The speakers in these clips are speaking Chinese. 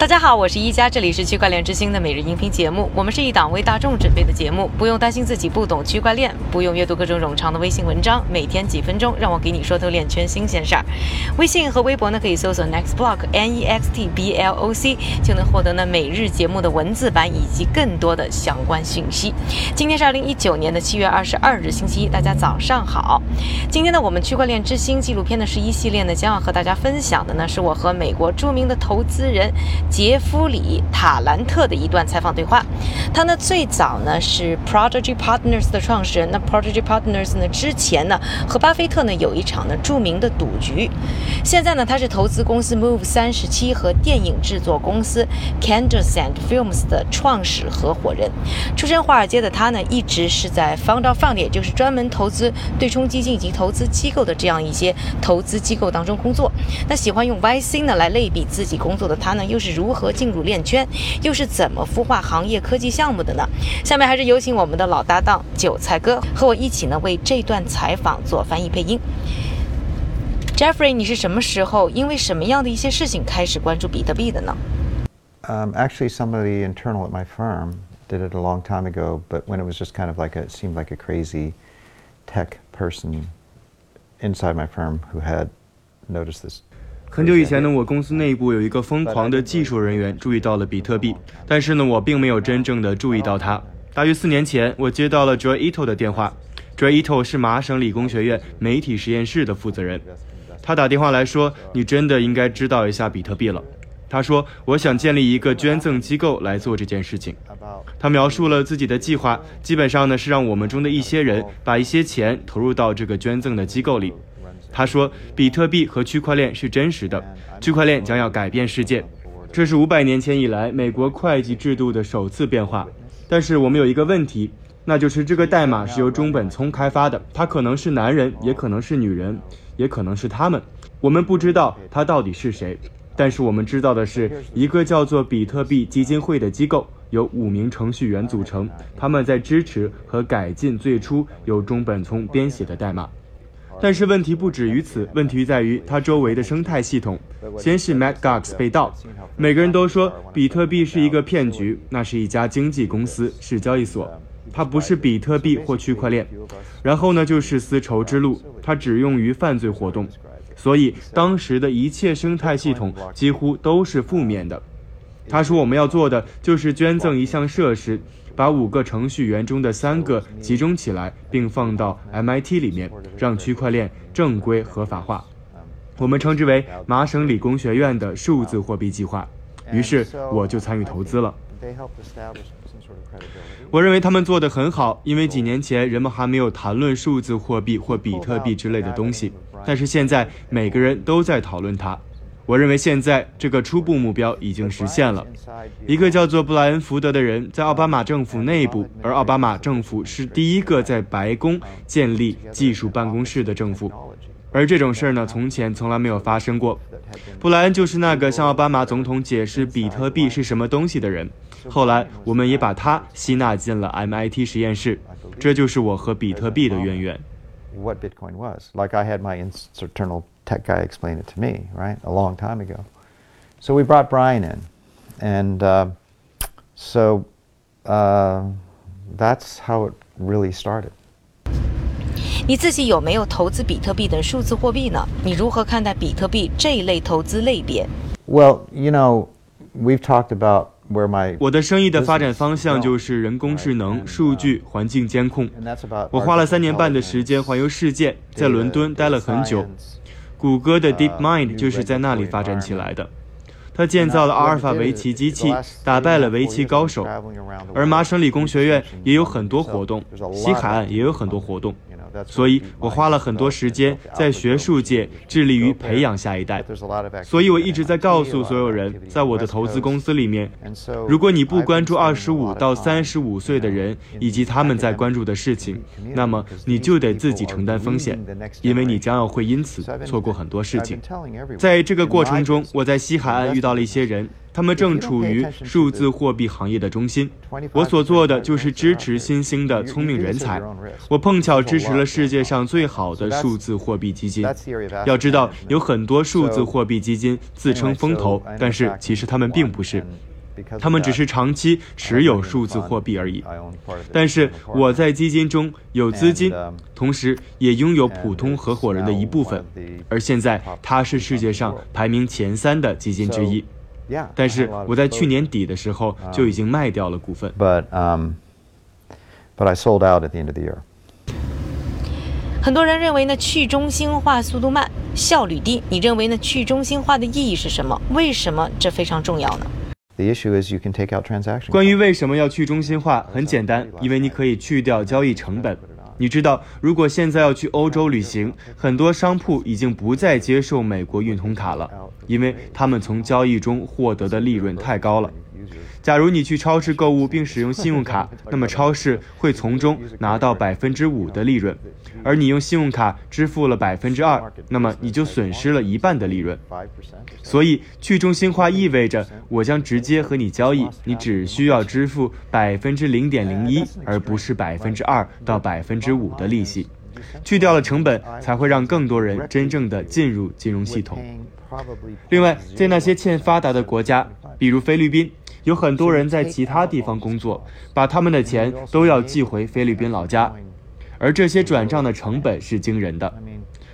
大家好，我是一加，这里是区块链之星的每日音频节目。我们是一档为大众准备的节目，不用担心自己不懂区块链，不用阅读各种冗长的微信文章，每天几分钟，让我给你说透链圈新鲜事儿。微信和微博呢，可以搜索 Next Block N E X T B L O C，就能获得呢每日节目的文字版以及更多的相关信息。今天是二零一九年的七月二十二日，星期一，大家早上好。今天呢，我们区块链之星纪录片的十一系列呢，将要和大家分享的呢，是我和美国著名的投资人。杰夫里·塔兰特的一段采访对话。他呢最早呢是 Prodigy Partners 的创始人。那 Prodigy Partners 呢之前呢和巴菲特呢有一场呢著名的赌局。现在呢他是投资公司 Move 三十七和电影制作公司 Candlesand Films 的创始合伙人。出身华尔街的他呢一直是在 Found of Fund，也就是专门投资对冲基金以及投资机构的这样一些投资机构当中工作。那喜欢用 YC 呢来类比自己工作的他呢又是。如何进入链圈，又是怎么孵化行业科技项目的呢？下面还是有请我们的老搭档韭菜哥和我一起呢为这段采访做翻译配音。Jeffrey，你是什么时候因为什么样的一些事情开始关注比特币的呢？Um, actually, somebody internal at my firm did it a long time ago, but when it was just kind of like a, it seemed like a crazy tech person inside my firm who had noticed this 很久以前呢，我公司内部有一个疯狂的技术人员注意到了比特币，但是呢，我并没有真正的注意到它。大约四年前，我接到了 Joy Ito 的电话。Joy Ito 是麻省理工学院媒体实验室的负责人，他打电话来说：“你真的应该知道一下比特币了。”他说：“我想建立一个捐赠机构来做这件事情。”他描述了自己的计划，基本上呢是让我们中的一些人把一些钱投入到这个捐赠的机构里。他说：“比特币和区块链是真实的，区块链将要改变世界。这是五百年前以来美国会计制度的首次变化。但是我们有一个问题，那就是这个代码是由中本聪开发的，他可能是男人，也可能是女人，也可能是他们。我们不知道他到底是谁。但是我们知道的是，一个叫做比特币基金会的机构由五名程序员组成，他们在支持和改进最初由中本聪编写的代码。”但是问题不止于此，问题在于它周围的生态系统。先是 Matt Gox 被盗，每个人都说比特币是一个骗局，那是一家经纪公司，是交易所，它不是比特币或区块链。然后呢，就是丝绸之路，它只用于犯罪活动，所以当时的一切生态系统几乎都是负面的。他说我们要做的就是捐赠一项设施。把五个程序员中的三个集中起来，并放到 MIT 里面，让区块链正规合法化。我们称之为麻省理工学院的数字货币计划。于是我就参与投资了。我认为他们做得很好，因为几年前人们还没有谈论数字货币或比特币之类的东西，但是现在每个人都在讨论它。我认为现在这个初步目标已经实现了。一个叫做布莱恩·福德的人在奥巴马政府内部，而奥巴马政府是第一个在白宫建立技术办公室的政府。而这种事儿呢，从前从来没有发生过。布莱恩就是那个向奥巴马总统解释比特币是什么东西的人。后来，我们也把他吸纳进了 MIT 实验室。这就是我和比特币的渊源。what Bitcoin was. Like I had my internal tech guy explain it to me, right, a long time ago. So we brought Brian in, and uh, so uh, that's how it really started. 你自己有没有投资比特币等数字货币呢？你如何看待比特币这一类投资类别？Well, you know, we've talked about 我的生意的发展方向就是人工智能、数据、环境监控。我花了三年半的时间环游世界，在伦敦待了很久。 谷歌的 DeepMind 就是在那里发展起来的。他建造了阿尔法围棋机器，打败了围棋高手。而麻省理工学院也有很多活动，西海岸也有很多活动。所以我花了很多时间在学术界致力于培养下一代，所以我一直在告诉所有人，在我的投资公司里面，如果你不关注二十五到三十五岁的人以及他们在关注的事情，那么你就得自己承担风险，因为你将要会因此错过很多事情。在这个过程中，我在西海岸遇到到了一些人，他们正处于数字货币行业的中心。我所做的就是支持新兴的聪明人才。我碰巧支持了世界上最好的数字货币基金。要知道，有很多数字货币基金自称风投，但是其实他们并不是。他们只是长期持有数字货币而已。但是我在基金中有资金，同时也拥有普通合伙人的一部分。而现在，它是世界上排名前三的基金之一。但是我在去年底的时候就已经卖掉了股份。But um, but I sold out at the end of the year. 很多人认为呢，去中心化速度慢，效率低。你认为呢？去中心化的意义是什么？为什么这非常重要呢？关于为什么要去中心化，很简单，因为你可以去掉交易成本。你知道，如果现在要去欧洲旅行，很多商铺已经不再接受美国运通卡了，因为他们从交易中获得的利润太高了。假如你去超市购物并使用信用卡，那么超市会从中拿到百分之五的利润，而你用信用卡支付了百分之二，那么你就损失了一半的利润。所以去中心化意味着我将直接和你交易，你只需要支付百分之零点零一，而不是百分之二到百分之五的利息。去掉了成本，才会让更多人真正的进入金融系统。另外，在那些欠发达的国家，比如菲律宾。有很多人在其他地方工作，把他们的钱都要寄回菲律宾老家，而这些转账的成本是惊人的。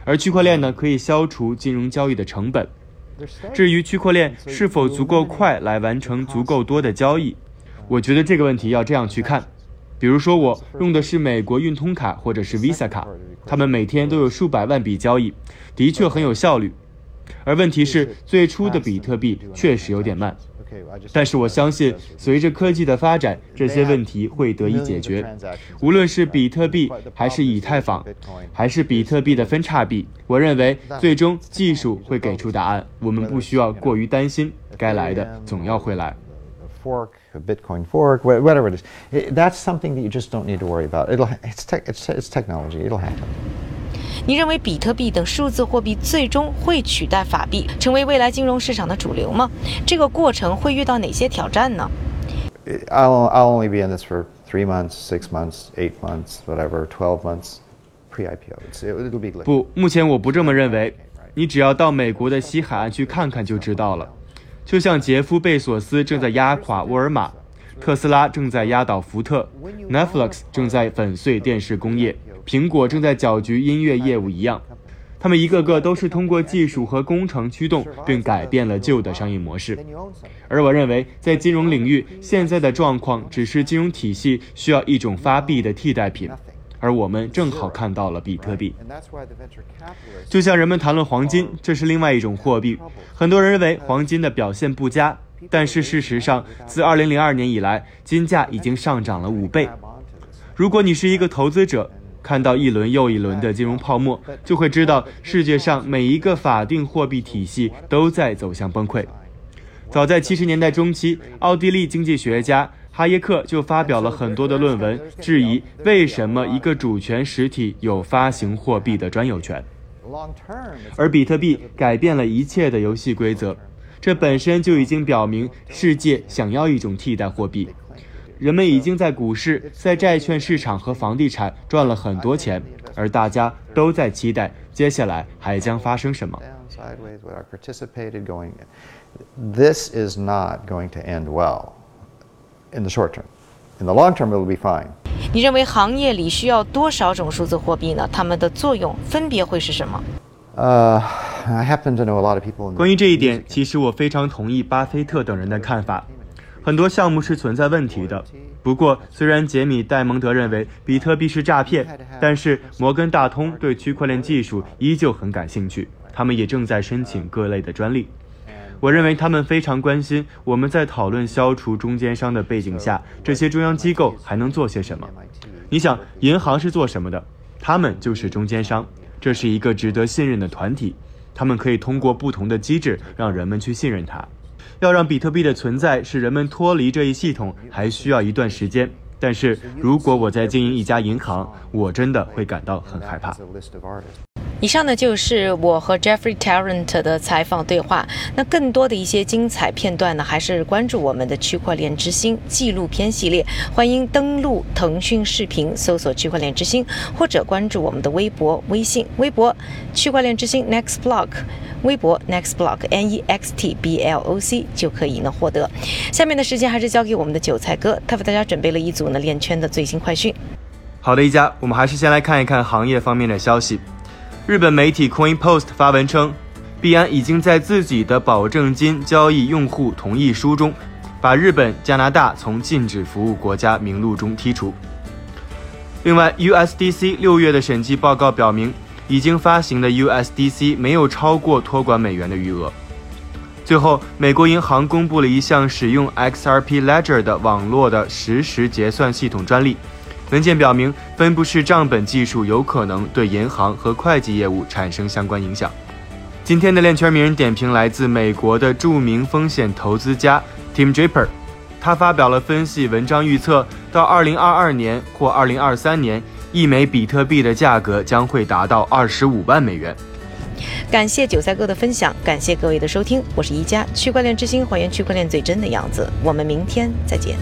而区块链呢，可以消除金融交易的成本。至于区块链是否足够快来完成足够多的交易，我觉得这个问题要这样去看。比如说，我用的是美国运通卡或者是 Visa 卡，他们每天都有数百万笔交易，的确很有效率。而问题是，最初的比特币确实有点慢。但是我相信，随着科技的发展，这些问题会得以解决。无论是比特币，还是以太坊，还是比特币的分叉币，我认为最终技术会给出答案。我们不需要过于担心，该来的总要会来。Fork, Bitcoin fork, whatever it is, that's something that you just don't need to worry about. It'll, it's tech, it's it's technology. It'll happen. 你认为比特币等数字货币最终会取代法币，成为未来金融市场的主流吗？这个过程会遇到哪些挑战呢？I'll I'll only be in this for three months, six months, eight months, whatever, twelve months pre-IPO. It'll be. 不，目前我不这么认为。你只要到美国的西海岸去看看就知道了。就像杰夫·贝索斯正在压垮沃尔玛，特斯拉正在压倒福特，Netflix 正在粉碎电视工业。苹果正在搅局音乐业务一样，他们一个个都是通过技术和工程驱动，并改变了旧的商业模式。而我认为，在金融领域，现在的状况只是金融体系需要一种发币的替代品，而我们正好看到了比特币。就像人们谈论黄金，这是另外一种货币。很多人认为黄金的表现不佳，但是事实上，自2002年以来，金价已经上涨了五倍。如果你是一个投资者，看到一轮又一轮的金融泡沫，就会知道世界上每一个法定货币体系都在走向崩溃。早在七十年代中期，奥地利经济学家哈耶克就发表了很多的论文，质疑为什么一个主权实体有发行货币的专有权。而比特币改变了一切的游戏规则，这本身就已经表明世界想要一种替代货币。人们已经在股市、在债券市场和房地产赚了很多钱，而大家都在期待接下来还将发生什么。This is not going to end well in the short term. In the long term, it will be fine. 你认为行业里需要多少种数字货币呢？它们的作用分别会是什么？呃，I happen to know a lot of people. 关于这一点，其实我非常同意巴菲特等人的看法。很多项目是存在问题的。不过，虽然杰米·戴蒙德认为比特币是诈骗，但是摩根大通对区块链技术依旧很感兴趣，他们也正在申请各类的专利。我认为他们非常关心我们在讨论消除中间商的背景下，这些中央机构还能做些什么。你想，银行是做什么的？他们就是中间商，这是一个值得信任的团体，他们可以通过不同的机制让人们去信任它。要让比特币的存在使人们脱离这一系统，还需要一段时间。但是如果我在经营一家银行，我真的会感到很害怕。以上呢就是我和 Jeffrey Tarrant 的采访对话。那更多的一些精彩片段呢，还是关注我们的区块链之星纪录片系列。欢迎登录腾讯视频搜索“区块链之星”，或者关注我们的微博、微信。微博“区块链之星 Next Block”，微博 Next Block N E X T B L O C 就可以呢获得。下面的时间还是交给我们的韭菜哥，他为大家准备了一组呢链圈的最新快讯。好的，一家，我们还是先来看一看行业方面的消息。日本媒体 Coin Post 发文称，币安已经在自己的保证金交易用户同意书中，把日本、加拿大从禁止服务国家名录中剔除。另外，USDC 六月的审计报告表明，已经发行的 USDC 没有超过托管美元的余额。最后，美国银行公布了一项使用 XRP Ledger 的网络的实时结算系统专利。文件表明，分布式账本技术有可能对银行和会计业务产生相关影响。今天的链圈名人点评来自美国的著名风险投资家 Tim Draper，他发表了分析文章，预测到2022年或2023年，一枚比特币的价格将会达到二十五万美元。感谢韭菜哥的分享，感谢各位的收听，我是宜家区块链之星，还原区块链最真的样子。我们明天再见。